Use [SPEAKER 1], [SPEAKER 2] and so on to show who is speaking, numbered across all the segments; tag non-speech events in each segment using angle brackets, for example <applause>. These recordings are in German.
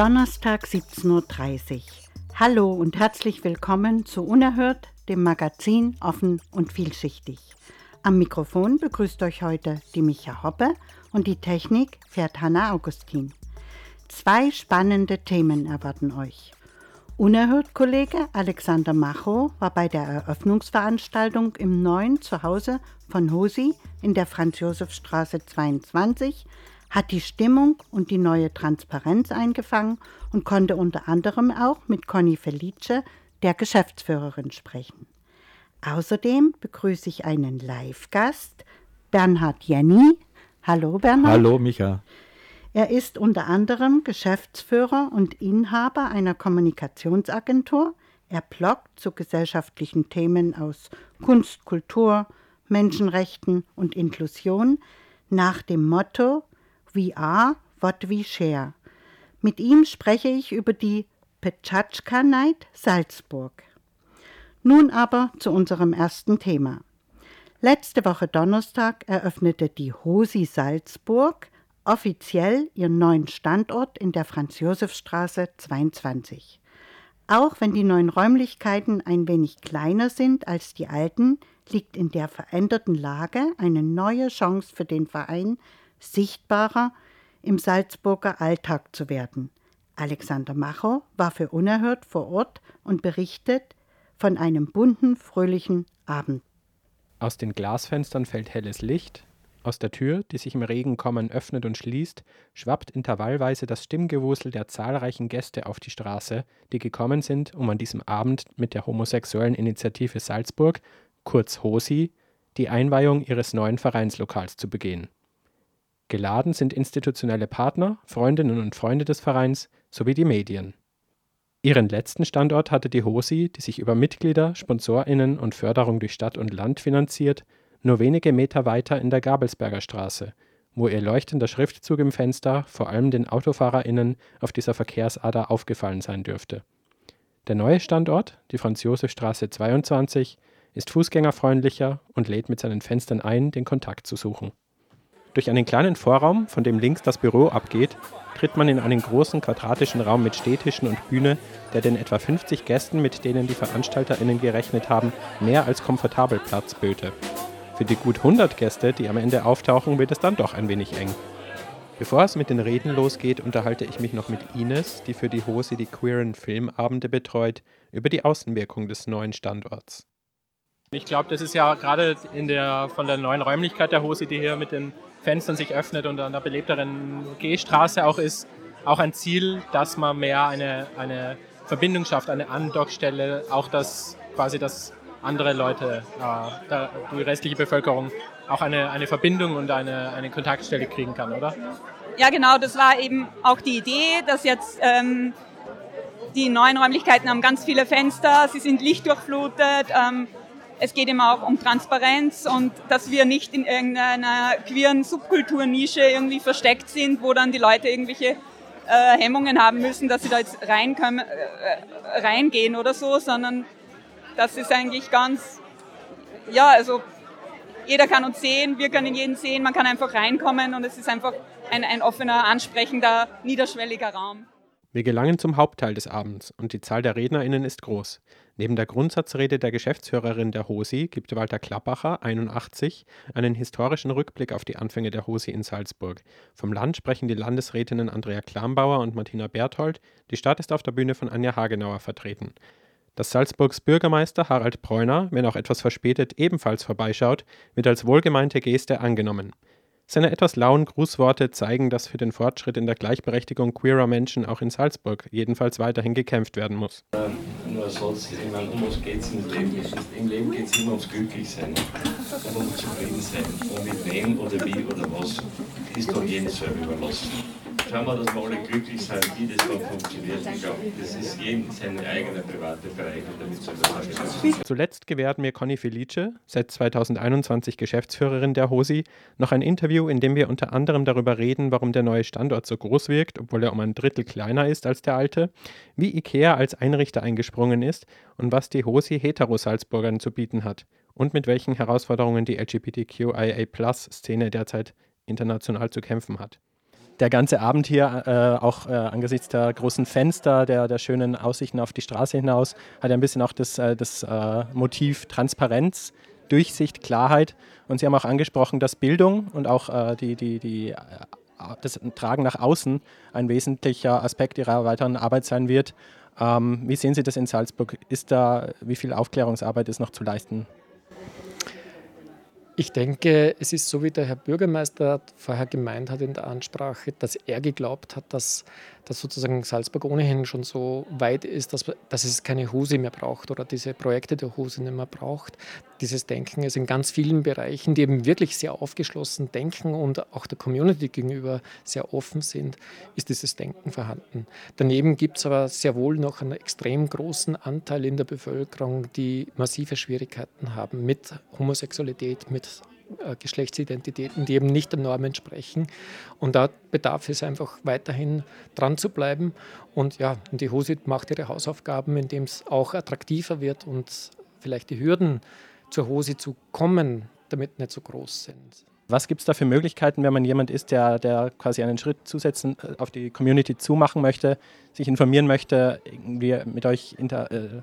[SPEAKER 1] Donnerstag 17.30 Uhr. Hallo und herzlich willkommen zu Unerhört, dem Magazin Offen und Vielschichtig. Am Mikrofon begrüßt euch heute die Micha Hoppe und die Technik fährt Hanna Augustin. Zwei spannende Themen erwarten euch. Unerhört-Kollege Alexander Macho war bei der Eröffnungsveranstaltung im neuen Zuhause von Hosi in der Franz-Josef-Straße 22, hat die Stimmung und die neue Transparenz eingefangen und konnte unter anderem auch mit Conny Felice, der Geschäftsführerin, sprechen. Außerdem begrüße ich einen Live-Gast, Bernhard Jenny. Hallo Bernhard.
[SPEAKER 2] Hallo Micha.
[SPEAKER 1] Er ist unter anderem Geschäftsführer und Inhaber einer Kommunikationsagentur. Er bloggt zu gesellschaftlichen Themen aus Kunst, Kultur, Menschenrechten und Inklusion nach dem Motto We are what we share. Mit ihm spreche ich über die Petschatschka Night Salzburg. Nun aber zu unserem ersten Thema. Letzte Woche Donnerstag eröffnete die Hosi Salzburg offiziell ihren neuen Standort in der Franz-Josef-Straße 22. Auch wenn die neuen Räumlichkeiten ein wenig kleiner sind als die alten, liegt in der veränderten Lage eine neue Chance für den Verein, sichtbarer im Salzburger Alltag zu werden. Alexander Macho war für Unerhört vor Ort und berichtet von einem bunten, fröhlichen Abend.
[SPEAKER 2] Aus den Glasfenstern fällt helles Licht, aus der Tür, die sich im Regenkommen öffnet und schließt, schwappt intervallweise das Stimmgewusel der zahlreichen Gäste auf die Straße, die gekommen sind, um an diesem Abend mit der homosexuellen Initiative Salzburg, kurz HOSI, die Einweihung ihres neuen Vereinslokals zu begehen. Geladen sind institutionelle Partner, Freundinnen und Freunde des Vereins sowie die Medien. Ihren letzten Standort hatte die HOSI, die sich über Mitglieder, SponsorInnen und Förderung durch Stadt und Land finanziert, nur wenige Meter weiter in der Gabelsberger Straße, wo ihr leuchtender Schriftzug im Fenster vor allem den AutofahrerInnen auf dieser Verkehrsader aufgefallen sein dürfte. Der neue Standort, die Franz-Josef-Straße 22, ist fußgängerfreundlicher und lädt mit seinen Fenstern ein, den Kontakt zu suchen. Durch einen kleinen Vorraum, von dem links das Büro abgeht, tritt man in einen großen quadratischen Raum mit Stehtischen und Bühne, der den etwa 50 Gästen, mit denen die VeranstalterInnen gerechnet haben, mehr als komfortabel Platz böte. Für die gut 100 Gäste, die am Ende auftauchen, wird es dann doch ein wenig eng. Bevor es mit den Reden losgeht, unterhalte ich mich noch mit Ines, die für die Hose die queeren Filmabende betreut, über die Außenwirkung des neuen Standorts.
[SPEAKER 3] Ich glaube, das ist ja gerade in der, von der neuen Räumlichkeit der Hose, die hier mit den Fenstern sich öffnet und an der belebteren Gehstraße auch ist, auch ein Ziel, dass man mehr eine, eine Verbindung schafft, eine Andockstelle, auch dass quasi das andere Leute, äh, die restliche Bevölkerung, auch eine, eine Verbindung und eine, eine Kontaktstelle kriegen kann, oder?
[SPEAKER 4] Ja, genau, das war eben auch die Idee, dass jetzt ähm, die neuen Räumlichkeiten haben ganz viele Fenster, sie sind lichtdurchflutet. Ähm, es geht immer auch um Transparenz und dass wir nicht in irgendeiner queeren Subkulturnische irgendwie versteckt sind, wo dann die Leute irgendwelche äh, Hemmungen haben müssen, dass sie da jetzt rein können, äh, reingehen oder so, sondern das ist eigentlich ganz, ja, also jeder kann uns sehen, wir können jeden sehen, man kann einfach reinkommen und es ist einfach ein, ein offener, ansprechender, niederschwelliger Raum.
[SPEAKER 2] Wir gelangen zum Hauptteil des Abends und die Zahl der RednerInnen ist groß. Neben der Grundsatzrede der Geschäftsführerin der HOSI gibt Walter Klappacher, 81, einen historischen Rückblick auf die Anfänge der HOSI in Salzburg. Vom Land sprechen die Landesrätinnen Andrea Klambauer und Martina Berthold. Die Stadt ist auf der Bühne von Anja Hagenauer vertreten. Dass Salzburgs Bürgermeister Harald Bräuner, wenn auch etwas verspätet, ebenfalls vorbeischaut, wird als wohlgemeinte Geste angenommen. Seine etwas lauen Grußworte zeigen, dass für den Fortschritt in der Gleichberechtigung queerer Menschen auch in Salzburg jedenfalls weiterhin gekämpft werden muss.
[SPEAKER 5] Ähm, nur Satz, ich meine, um was geht es im Leben? Im Leben geht es immer ums Glücklichsein und um Zufriedensein. Und mit wem oder wie oder was ist doch jedem selber überlassen. Schauen wir, dass wir alle glücklich sind, wie das dann funktioniert. Ich glaube, das ist jedem seine eigene private Bereich und damit das
[SPEAKER 2] Zuletzt gewährt mir Conny Felice, seit 2021 Geschäftsführerin der HOSI, noch ein Interview, in dem wir unter anderem darüber reden, warum der neue Standort so groß wirkt, obwohl er um ein Drittel kleiner ist als der alte, wie IKEA als Einrichter eingesprungen ist und was die HOSI Hetero-Salzburgern zu bieten hat und mit welchen Herausforderungen die LGBTQIA-Szene derzeit international zu kämpfen hat. Der ganze Abend hier, äh, auch äh, angesichts der großen Fenster, der, der schönen Aussichten auf die Straße hinaus, hat ein bisschen auch das, äh, das äh, Motiv Transparenz, Durchsicht, Klarheit. Und Sie haben auch angesprochen, dass Bildung und auch äh, die, die, die, äh, das Tragen nach außen ein wesentlicher Aspekt Ihrer weiteren Arbeit sein wird. Ähm, wie sehen Sie das in Salzburg? Ist da, wie viel Aufklärungsarbeit ist noch zu leisten?
[SPEAKER 6] Ich denke, es ist so, wie der Herr Bürgermeister vorher gemeint hat in der Ansprache, dass er geglaubt hat, dass, dass sozusagen Salzburg ohnehin schon so weit ist, dass, dass es keine Hose mehr braucht oder diese Projekte der Hose nicht mehr braucht. Dieses Denken ist in ganz vielen Bereichen, die eben wirklich sehr aufgeschlossen denken und auch der Community gegenüber sehr offen sind, ist dieses Denken vorhanden. Daneben gibt es aber sehr wohl noch einen extrem großen Anteil in der Bevölkerung, die massive Schwierigkeiten haben mit Homosexualität, mit Geschlechtsidentitäten, die eben nicht der Norm entsprechen. Und da bedarf es einfach weiterhin dran zu bleiben. Und ja, die Husit macht ihre Hausaufgaben, indem es auch attraktiver wird und vielleicht die Hürden zur Hose zu kommen, damit nicht so groß sind.
[SPEAKER 2] Was gibt es da für Möglichkeiten, wenn man jemand ist, der, der quasi einen Schritt zusätzlich äh, auf die Community zumachen möchte, sich informieren möchte, irgendwie mit euch inter, äh,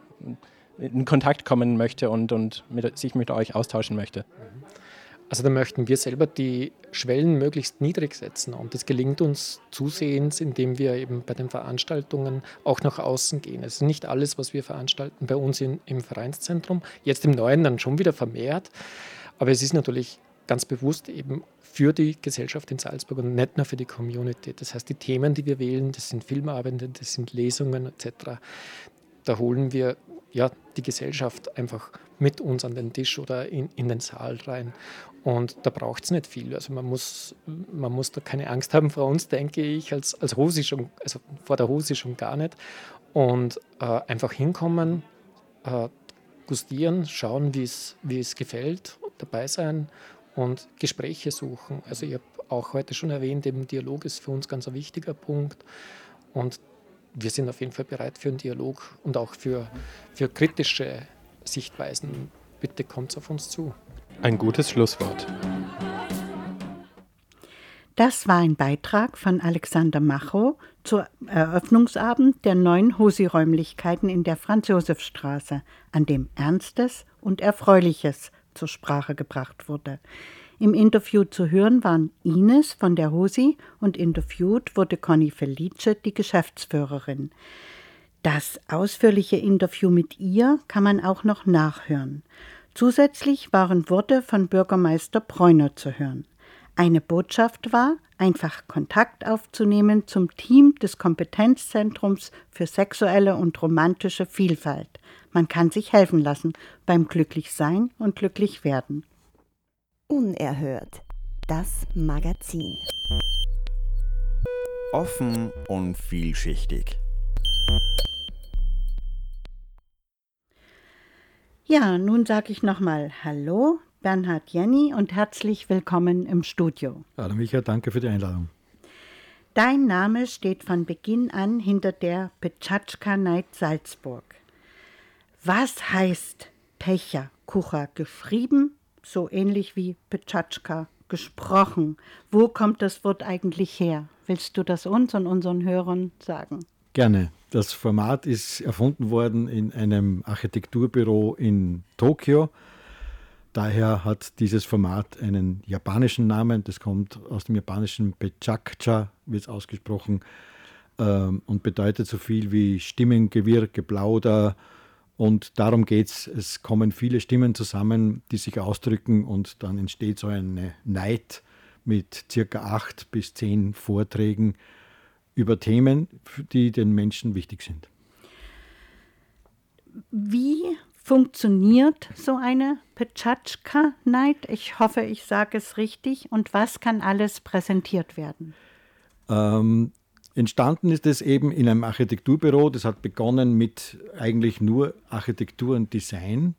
[SPEAKER 2] in Kontakt kommen möchte und, und mit, sich mit euch austauschen möchte? Mhm.
[SPEAKER 6] Also da möchten wir selber die Schwellen möglichst niedrig setzen und das gelingt uns zusehends, indem wir eben bei den Veranstaltungen auch nach außen gehen. Es ist nicht alles, was wir veranstalten bei uns in, im Vereinszentrum, jetzt im neuen dann schon wieder vermehrt, aber es ist natürlich ganz bewusst eben für die Gesellschaft in Salzburg und nicht nur für die Community. Das heißt, die Themen, die wir wählen, das sind Filmabende, das sind Lesungen etc. Da holen wir ja, die Gesellschaft einfach mit uns an den Tisch oder in, in den Saal rein. Und da braucht es nicht viel. Also man muss, man muss da keine Angst haben vor uns, denke ich, als, als Hose schon, also vor der Hose schon gar nicht. Und äh, einfach hinkommen, äh, gustieren, schauen, wie es gefällt, dabei sein und Gespräche suchen. Also ich habe auch heute schon erwähnt, eben Dialog ist für uns ganz ein wichtiger Punkt. Und wir sind auf jeden Fall bereit für einen Dialog und auch für, für kritische Sichtweisen. Bitte kommt auf uns zu.
[SPEAKER 2] Ein gutes Schlusswort.
[SPEAKER 1] Das war ein Beitrag von Alexander Macho zur Eröffnungsabend der neuen Hosi-Räumlichkeiten in der Franz-Josef-Straße, an dem Ernstes und Erfreuliches zur Sprache gebracht wurde. Im Interview zu hören waren Ines von der Hosi und interviewt wurde Conny Felice, die Geschäftsführerin. Das ausführliche Interview mit ihr kann man auch noch nachhören. Zusätzlich waren Worte von Bürgermeister Bräuner zu hören. Eine Botschaft war, einfach Kontakt aufzunehmen zum Team des Kompetenzzentrums für sexuelle und romantische Vielfalt. Man kann sich helfen lassen beim Glücklichsein und Glücklichwerden.
[SPEAKER 7] Unerhört. Das Magazin.
[SPEAKER 8] Offen und vielschichtig.
[SPEAKER 1] Ja, nun sage ich nochmal Hallo, Bernhard Jenny und herzlich willkommen im Studio.
[SPEAKER 9] Hallo Micha, danke für die Einladung.
[SPEAKER 1] Dein Name steht von Beginn an hinter der Petschatschka Night Salzburg. Was heißt Pecher Kucher geschrieben, so ähnlich wie Petschatschka gesprochen? Wo kommt das Wort eigentlich her? Willst du das uns und unseren Hörern sagen?
[SPEAKER 9] Gerne. Das Format ist erfunden worden in einem Architekturbüro in Tokio. Daher hat dieses Format einen japanischen Namen. Das kommt aus dem japanischen Pechakcha, wird es ausgesprochen, ähm, und bedeutet so viel wie Stimmengewirr, Geplauder. Und darum geht es. Es kommen viele Stimmen zusammen, die sich ausdrücken und dann entsteht so eine Night mit circa acht bis zehn Vorträgen über Themen, die den Menschen wichtig sind.
[SPEAKER 1] Wie funktioniert so eine Pechatschka Night? Ich hoffe, ich sage es richtig. Und was kann alles präsentiert werden?
[SPEAKER 9] Ähm, entstanden ist es eben in einem Architekturbüro. Das hat begonnen mit eigentlich nur Architektur und Design.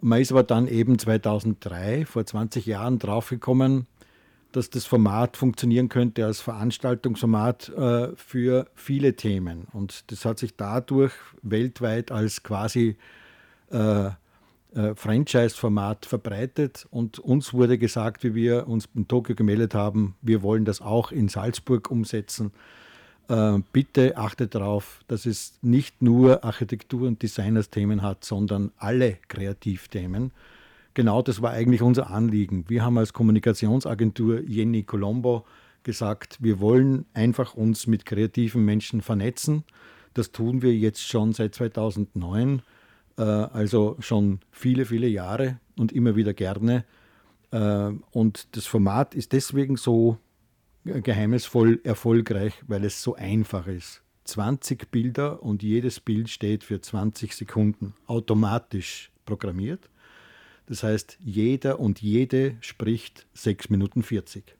[SPEAKER 9] Man ist aber dann eben 2003, vor 20 Jahren, draufgekommen, dass das Format funktionieren könnte als Veranstaltungsformat äh, für viele Themen. Und das hat sich dadurch weltweit als quasi äh, äh, Franchise-Format verbreitet. Und uns wurde gesagt, wie wir uns in Tokio gemeldet haben, wir wollen das auch in Salzburg umsetzen. Äh, bitte achtet darauf, dass es nicht nur Architektur- und Designers-Themen hat, sondern alle Kreativthemen genau das war eigentlich unser Anliegen. Wir haben als Kommunikationsagentur Jenny Colombo gesagt, wir wollen einfach uns mit kreativen Menschen vernetzen. Das tun wir jetzt schon seit 2009, äh, also schon viele, viele Jahre und immer wieder gerne. Äh, und das Format ist deswegen so geheimnisvoll erfolgreich, weil es so einfach ist. 20 Bilder und jedes Bild steht für 20 Sekunden automatisch programmiert. Das heißt, jeder und jede spricht 6 Minuten 40.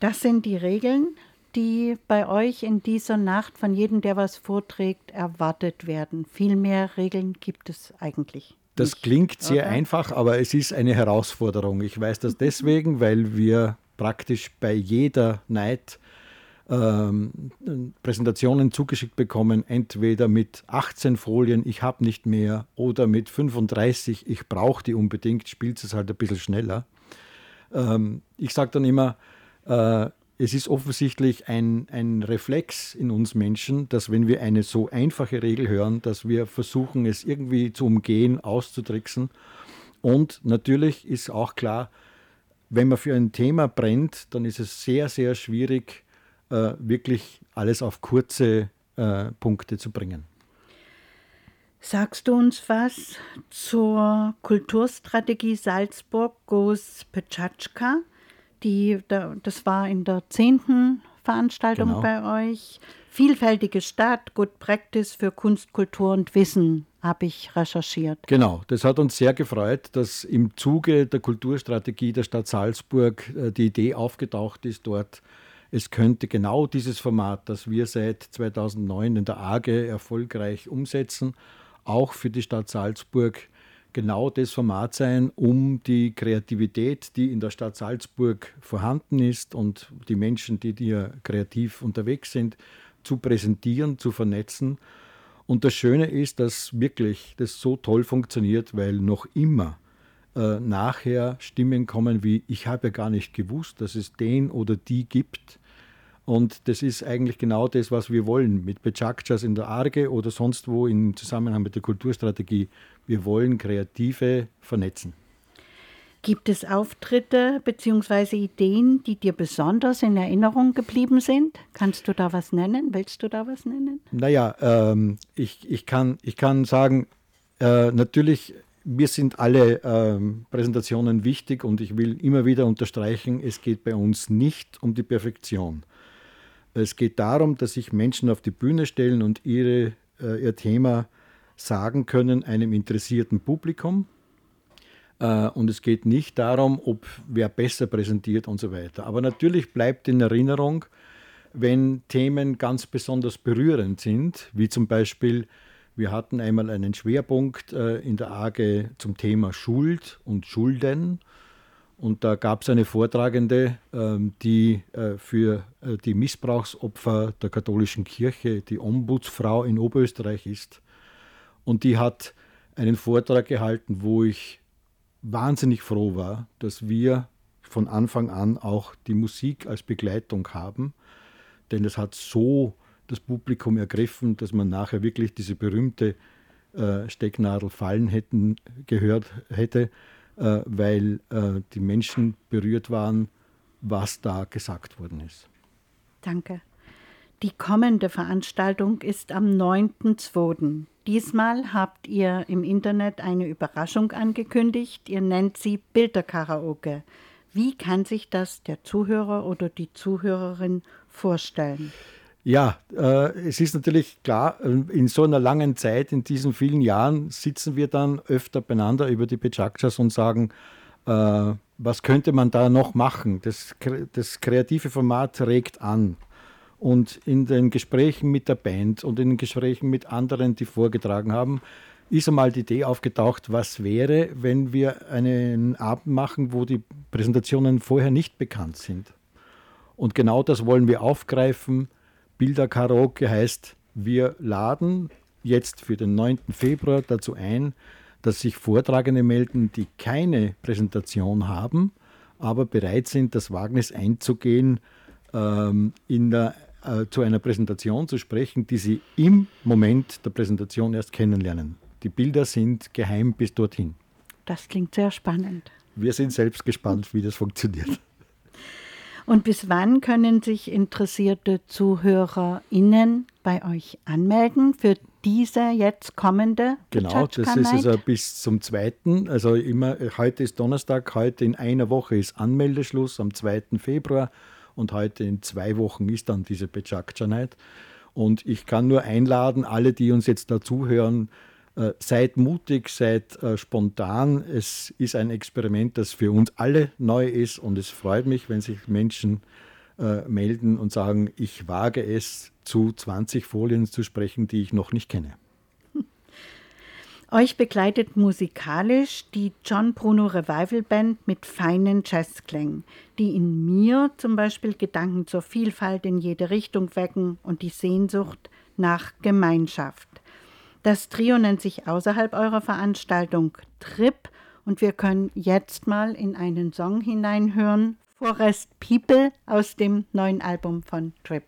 [SPEAKER 1] Das sind die Regeln, die bei euch in dieser Nacht von jedem, der was vorträgt, erwartet werden. Viel mehr Regeln gibt es eigentlich.
[SPEAKER 9] Das
[SPEAKER 1] nicht,
[SPEAKER 9] klingt sehr
[SPEAKER 1] oder?
[SPEAKER 9] einfach, aber es ist eine Herausforderung. Ich weiß das <laughs> deswegen, weil wir praktisch bei jeder Night ähm, Präsentationen zugeschickt bekommen, entweder mit 18 Folien, ich habe nicht mehr, oder mit 35, ich brauche die unbedingt, spielt es halt ein bisschen schneller. Ähm, ich sage dann immer, äh, es ist offensichtlich ein, ein Reflex in uns Menschen, dass wenn wir eine so einfache Regel hören, dass wir versuchen, es irgendwie zu umgehen, auszutricksen. Und natürlich ist auch klar, wenn man für ein Thema brennt, dann ist es sehr, sehr schwierig, äh, wirklich alles auf kurze äh, Punkte zu bringen.
[SPEAKER 1] Sagst du uns was zur Kulturstrategie Salzburg Goes Pechatschka? Die, das war in der zehnten Veranstaltung genau. bei euch. Vielfältige Stadt, Good Practice für Kunst, Kultur und Wissen, habe ich recherchiert.
[SPEAKER 9] Genau, das hat uns sehr gefreut, dass im Zuge der Kulturstrategie der Stadt Salzburg äh, die Idee aufgetaucht ist, dort es könnte genau dieses Format, das wir seit 2009 in der AGE erfolgreich umsetzen, auch für die Stadt Salzburg genau das Format sein, um die Kreativität, die in der Stadt Salzburg vorhanden ist und die Menschen, die hier kreativ unterwegs sind, zu präsentieren, zu vernetzen. Und das Schöne ist, dass wirklich das so toll funktioniert, weil noch immer äh, nachher Stimmen kommen wie, ich habe ja gar nicht gewusst, dass es den oder die gibt. Und das ist eigentlich genau das, was wir wollen mit Bechakchas in der Arge oder sonst wo im Zusammenhang mit der Kulturstrategie. Wir wollen Kreative vernetzen.
[SPEAKER 1] Gibt es Auftritte bzw. Ideen, die dir besonders in Erinnerung geblieben sind? Kannst du da was nennen? Willst du da was nennen?
[SPEAKER 9] Naja, ähm, ich, ich, kann, ich kann sagen, äh, natürlich, mir sind alle ähm, Präsentationen wichtig und ich will immer wieder unterstreichen, es geht bei uns nicht um die Perfektion. Es geht darum, dass sich Menschen auf die Bühne stellen und ihre, äh, ihr Thema sagen können einem interessierten Publikum. Äh, und es geht nicht darum, ob wer besser präsentiert und so weiter. Aber natürlich bleibt in Erinnerung, wenn Themen ganz besonders berührend sind, wie zum Beispiel, wir hatten einmal einen Schwerpunkt äh, in der AG zum Thema Schuld und Schulden. Und da gab es eine Vortragende, ähm, die äh, für die Missbrauchsopfer der katholischen Kirche die Ombudsfrau in Oberösterreich ist. Und die hat einen Vortrag gehalten, wo ich wahnsinnig froh war, dass wir von Anfang an auch die Musik als Begleitung haben. Denn es hat so das Publikum ergriffen, dass man nachher wirklich diese berühmte äh, Stecknadel fallen hätten, gehört hätte äh, weil äh, die Menschen berührt waren, was da gesagt worden ist.
[SPEAKER 1] Danke. Die kommende Veranstaltung ist am 9.2. Diesmal habt ihr im Internet eine Überraschung angekündigt. Ihr nennt sie Bilderkaraoke. Wie kann sich das der Zuhörer oder die Zuhörerin vorstellen?
[SPEAKER 9] Ja, äh, es ist natürlich klar, äh, in so einer langen Zeit, in diesen vielen Jahren, sitzen wir dann öfter beieinander über die Bechakchas und sagen, äh, was könnte man da noch machen? Das, das kreative Format regt an. Und in den Gesprächen mit der Band und in den Gesprächen mit anderen, die vorgetragen haben, ist einmal die Idee aufgetaucht, was wäre, wenn wir einen Abend machen, wo die Präsentationen vorher nicht bekannt sind. Und genau das wollen wir aufgreifen Bilderkaraoke heißt, wir laden jetzt für den 9. Februar dazu ein, dass sich Vortragende melden, die keine Präsentation haben, aber bereit sind, das Wagnis einzugehen, ähm, in der, äh, zu einer Präsentation zu sprechen, die sie im Moment der Präsentation erst kennenlernen. Die Bilder sind geheim bis dorthin.
[SPEAKER 1] Das klingt sehr spannend.
[SPEAKER 9] Wir sind selbst gespannt, wie das funktioniert.
[SPEAKER 1] Und bis wann können sich interessierte ZuhörerInnen bei euch anmelden für diese jetzt kommende
[SPEAKER 9] Genau, das ist also bis zum 2. Also immer, heute ist Donnerstag, heute in einer Woche ist Anmeldeschluss am 2. Februar und heute in zwei Wochen ist dann diese Bechakcha Night. Und ich kann nur einladen, alle, die uns jetzt dazuhören, äh, seid mutig, seid äh, spontan. Es ist ein Experiment, das für uns alle neu ist und es freut mich, wenn sich Menschen äh, melden und sagen, ich wage es, zu 20 Folien zu sprechen, die ich noch nicht kenne.
[SPEAKER 1] Euch begleitet musikalisch die John Bruno Revival Band mit feinen Jazzklängen, die in mir zum Beispiel Gedanken zur Vielfalt in jede Richtung wecken und die Sehnsucht nach Gemeinschaft. Das Trio nennt sich außerhalb eurer Veranstaltung Trip und wir können jetzt mal in einen Song hineinhören, Forest People aus dem neuen Album von Trip.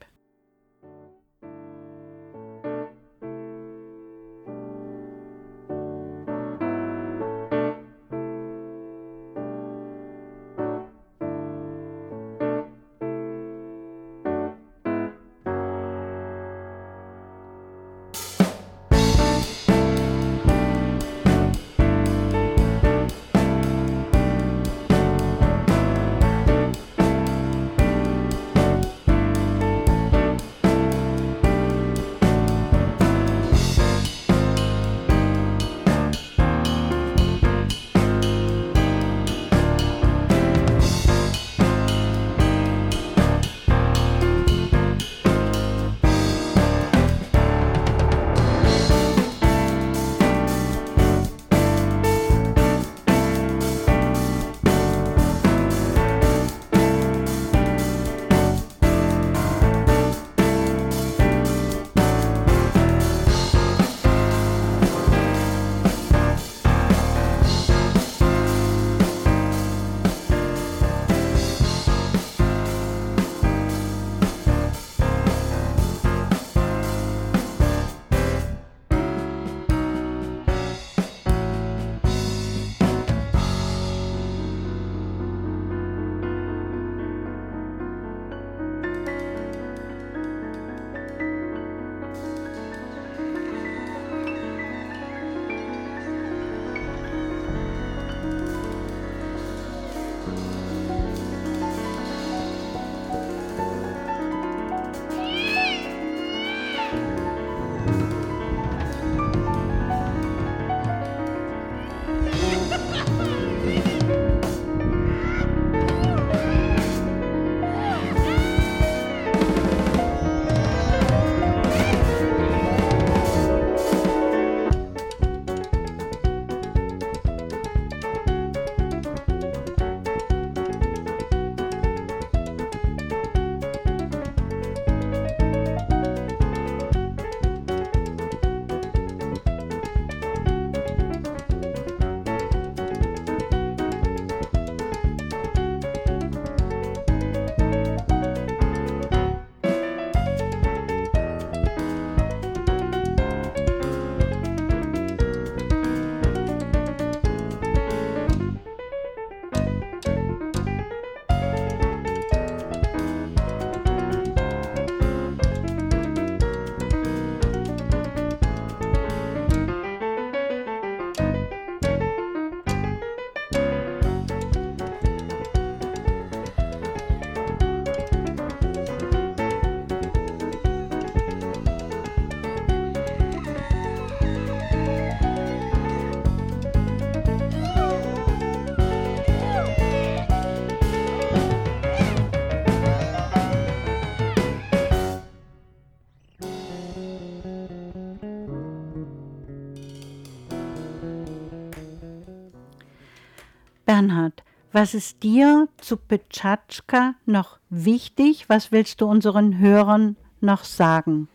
[SPEAKER 1] Bernhard, was ist dir zu Petschatschka noch wichtig? Was willst du unseren Hörern noch sagen?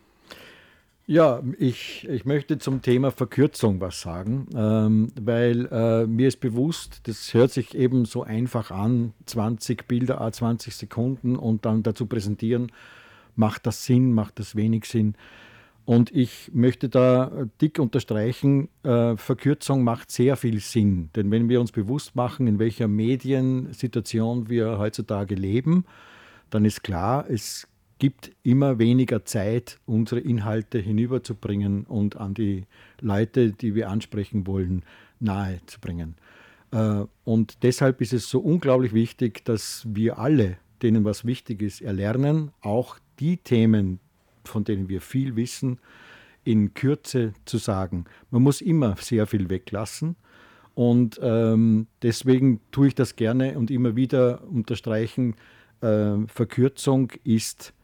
[SPEAKER 9] Ja, ich, ich möchte zum Thema Verkürzung was sagen, ähm, weil äh, mir ist bewusst, das hört sich eben so einfach an, 20 Bilder, a 20 Sekunden und dann dazu präsentieren, macht das Sinn, macht das wenig Sinn. Und ich möchte da dick unterstreichen, äh, Verkürzung macht sehr viel Sinn. Denn wenn wir uns bewusst machen, in welcher Mediensituation wir heutzutage leben, dann ist klar, es gibt immer weniger Zeit, unsere Inhalte hinüberzubringen und an die Leute, die wir ansprechen wollen, nahezubringen. Äh, und deshalb ist es so unglaublich wichtig, dass wir alle, denen was wichtig ist, erlernen, auch die Themen, von denen wir viel wissen, in Kürze zu sagen. Man muss immer sehr viel weglassen. Und ähm, deswegen tue ich das gerne und immer wieder unterstreichen, äh, Verkürzung ist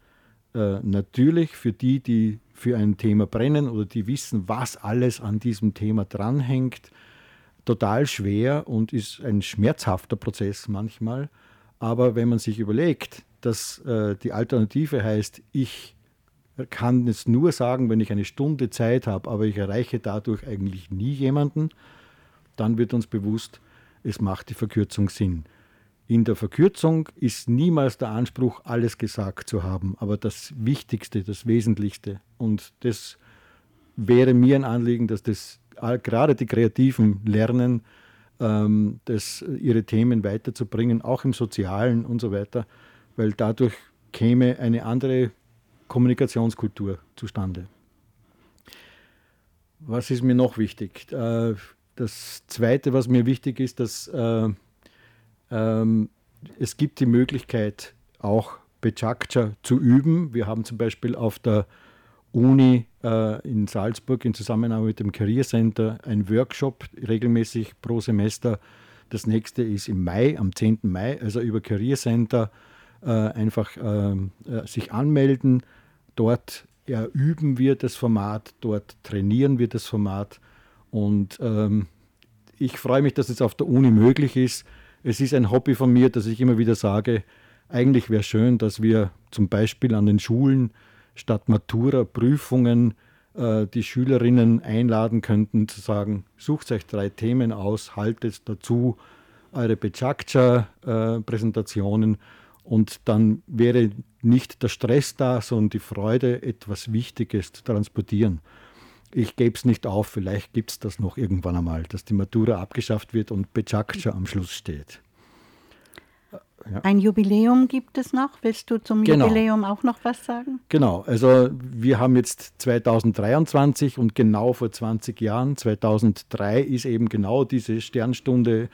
[SPEAKER 9] äh, natürlich für die, die für ein Thema brennen oder die wissen, was alles an diesem Thema dranhängt, total schwer und ist ein schmerzhafter Prozess manchmal. Aber wenn man sich überlegt, dass äh, die Alternative heißt, ich kann es nur sagen, wenn ich eine Stunde Zeit habe, aber ich erreiche dadurch eigentlich nie jemanden, dann wird uns bewusst, es macht die Verkürzung Sinn. In der Verkürzung ist niemals der Anspruch, alles gesagt zu haben, aber das Wichtigste, das Wesentlichste. Und das wäre mir ein Anliegen, dass das gerade die Kreativen lernen, ähm, das, ihre Themen weiterzubringen, auch im Sozialen und so weiter, weil dadurch käme eine andere Kommunikationskultur zustande. Was ist mir noch wichtig? Äh, das Zweite, was mir wichtig ist, dass äh, ähm, es gibt die Möglichkeit, auch Bechakcha zu üben. Wir haben zum Beispiel auf der Uni äh, in Salzburg in Zusammenarbeit mit dem Career Center ein Workshop regelmäßig pro Semester. Das nächste ist im Mai, am 10. Mai, also über Career Center einfach ähm, äh, sich anmelden. Dort üben wir das Format, dort trainieren wir das Format. Und ähm, ich freue mich, dass es auf der Uni möglich ist es ist ein Hobby von mir, dass ich immer wieder sage, eigentlich wäre schön, dass wir zum Beispiel an den Schulen statt Matura-Prüfungen äh, die Schülerinnen einladen könnten, zu sagen, sucht euch drei Themen aus, haltet dazu eure Bechakcha-Präsentationen und dann wäre nicht der Stress da, sondern die Freude, etwas Wichtiges zu transportieren. Ich gebe es nicht auf, vielleicht gibt es das noch irgendwann einmal, dass die Matura abgeschafft wird und Bechakcha am Schluss steht.
[SPEAKER 1] Ja. Ein Jubiläum gibt es noch. Willst du zum genau. Jubiläum auch noch was sagen?
[SPEAKER 9] Genau, also wir haben jetzt 2023 und genau vor 20 Jahren, 2003, ist eben genau diese Sternstunde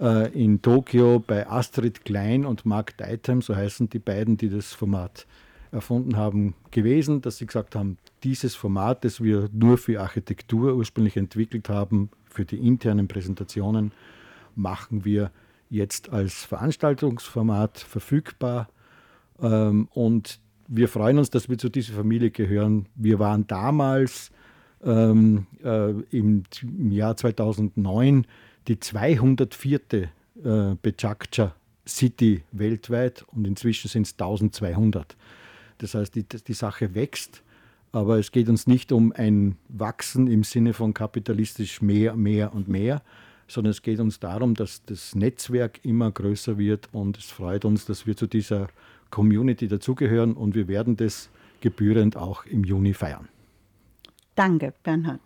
[SPEAKER 9] äh, in Tokio bei Astrid Klein und Mark Deitem, so heißen die beiden, die das Format erfunden haben, gewesen, dass sie gesagt haben, dieses Format, das wir nur für Architektur ursprünglich entwickelt haben, für die internen Präsentationen, machen wir jetzt als Veranstaltungsformat verfügbar. Ähm, und wir freuen uns, dass wir zu dieser Familie gehören. Wir waren damals ähm, äh, im, im, Jahr 2009 die 204. Äh, Bechakcha City weltweit und inzwischen sind es 1200. Das heißt, die, die Sache wächst, aber es geht uns nicht um ein Wachsen im Sinne von kapitalistisch mehr, mehr und mehr, sondern es geht uns darum, dass das Netzwerk immer größer wird und es freut uns, dass wir zu dieser Community dazugehören und wir werden das gebührend auch im Juni feiern.
[SPEAKER 1] Danke, Bernhard.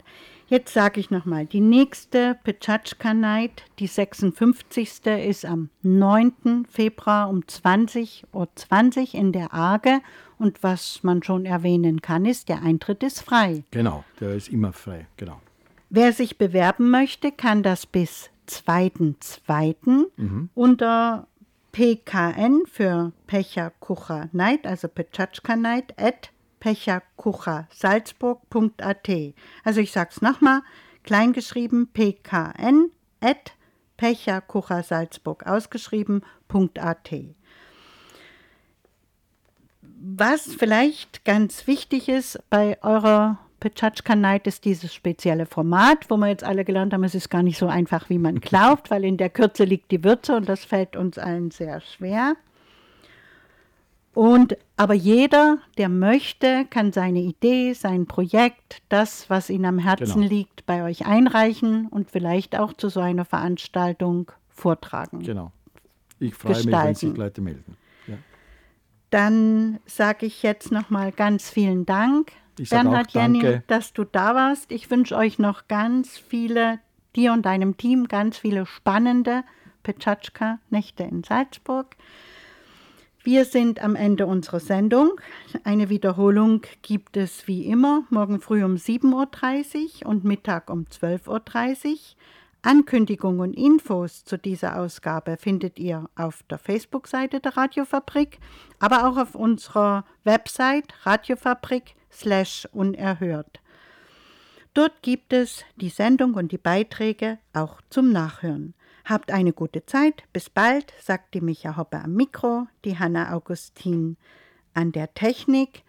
[SPEAKER 1] Jetzt sage ich nochmal, die nächste Petschatschka Night, die 56. ist am 9. Februar um 20.20 Uhr 20 in der Arge. Und was man schon erwähnen kann, ist, der Eintritt ist frei.
[SPEAKER 9] Genau, der ist immer frei, genau.
[SPEAKER 1] Wer sich bewerben möchte, kann das bis 2.2. Mhm. unter PKN für Pecha Kucha Night, also Petschatschka Night, at pechakuchasalzburg.at. Also ich sage es nochmal, kleingeschrieben pkn at pechakuchasalzburg ausgeschrieben.at. Was vielleicht ganz wichtig ist bei eurer Petschatschka Night ist dieses spezielle Format, wo wir jetzt alle gelernt haben, es ist gar nicht so einfach, wie man glaubt, weil in der Kürze liegt die Würze und das fällt uns allen sehr schwer. Und aber jeder, der möchte, kann seine Idee, sein Projekt, das, was ihm am Herzen
[SPEAKER 9] Genau.
[SPEAKER 1] liegt, bei euch einreichen und vielleicht auch zu so einer Veranstaltung vortragen.
[SPEAKER 9] Genau. Ich freue mich, wenn
[SPEAKER 1] Gestalten.
[SPEAKER 9] sich Leute melden. Ja.
[SPEAKER 1] Dann sage ich jetzt nochmal ganz vielen Dank, Bernhard Jenny, dass du da warst. Ich wünsche euch noch ganz viele, dir und deinem Team, ganz viele spannende Petschatschka-Nächte in Salzburg. Wir sind am Ende unserer Sendung. Eine Wiederholung gibt es wie immer morgen früh um 7.30 Uhr und Mittag um 12.30 Uhr. Ankündigungen und Infos zu dieser Ausgabe findet ihr auf der Facebook-Seite der Radiofabrik, aber auch auf unserer Website radiofabrik unerhört. Dort gibt es die Sendung und die Beiträge auch zum Nachhören. Habt eine gute Zeit. Bis bald, sagt die Micha Hoppe am Mikro, die Hanna Augustin an der Technik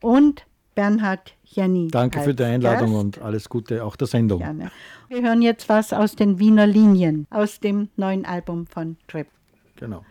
[SPEAKER 1] und Bernhard Jenny.
[SPEAKER 9] Danke für die Einladung
[SPEAKER 1] Gast.
[SPEAKER 9] und alles Gute auch der Sendung.
[SPEAKER 1] Gerne. Wir hören jetzt was aus den Wiener Linien, aus dem neuen Album von Trip.
[SPEAKER 9] Genau.